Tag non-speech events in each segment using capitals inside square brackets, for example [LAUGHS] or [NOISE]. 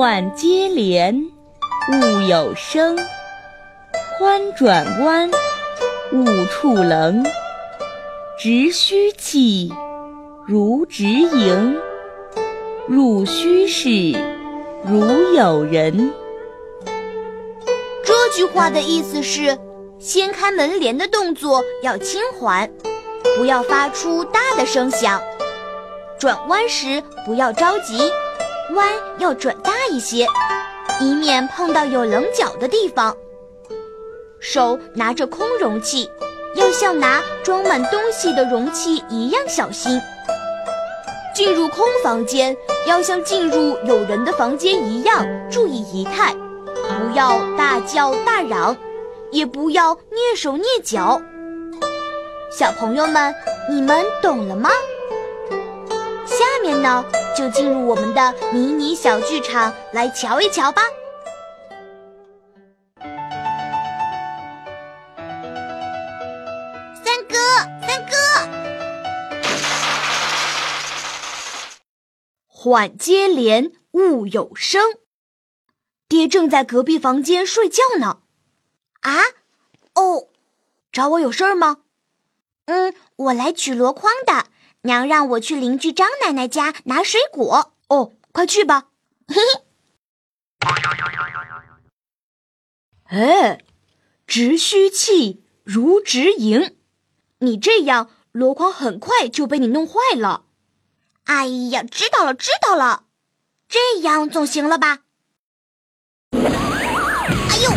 缓接连，勿有声；宽转弯，勿触棱。直须气，如直盈。入虚室，如有人。这句话的意思是：掀开门帘的动作要轻缓，不要发出大的声响；转弯时不要着急，弯要转大一些，以免碰到有棱角的地方。手拿着空容器。要像拿装满东西的容器一样小心。进入空房间，要像进入有人的房间一样注意仪态，不要大叫大嚷，也不要蹑手蹑脚。小朋友们，你们懂了吗？下面呢，就进入我们的迷你小剧场来瞧一瞧吧。三哥，三哥缓接连，勿有声。爹正在隔壁房间睡觉呢。啊？哦，找我有事儿吗？嗯，我来取箩筐的。娘让我去邻居张奶奶家拿水果。哦，快去吧。嘿 [LAUGHS] 嘿。哎，直虚气，如直营。你这样，箩筐很快就被你弄坏了。哎呀，知道了，知道了，这样总行了吧？哎呦！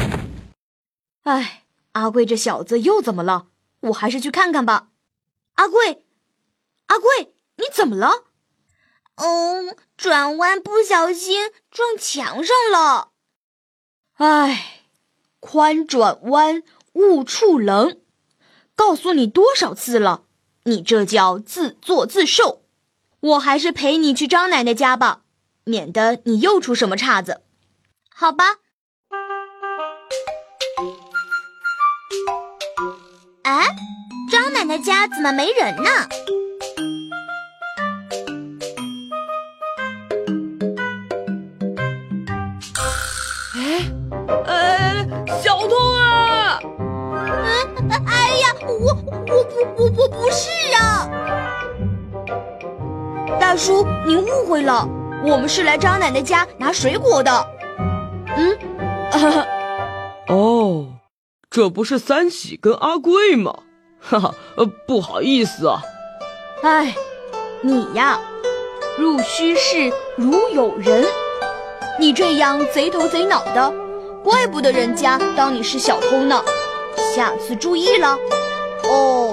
哎，阿贵这小子又怎么了？我还是去看看吧。阿贵，阿贵，你怎么了？嗯，转弯不小心撞墙上了。哎，宽转弯勿触棱，告诉你多少次了？你这叫自作自受。我还是陪你去张奶奶家吧，免得你又出什么岔子。好吧。哎，张奶奶家怎么没人呢？哎，哎，小偷啊！嗯，[LAUGHS] 哎呀，我我不我我不是啊。大叔，您误会了，我们是来张奶奶家拿水果的。嗯，[LAUGHS] 哦，这不是三喜跟阿贵吗？哈哈，呃，不好意思啊。哎，你呀，入虚室如有人，你这样贼头贼脑的，怪不得人家当你是小偷呢。下次注意了。哦。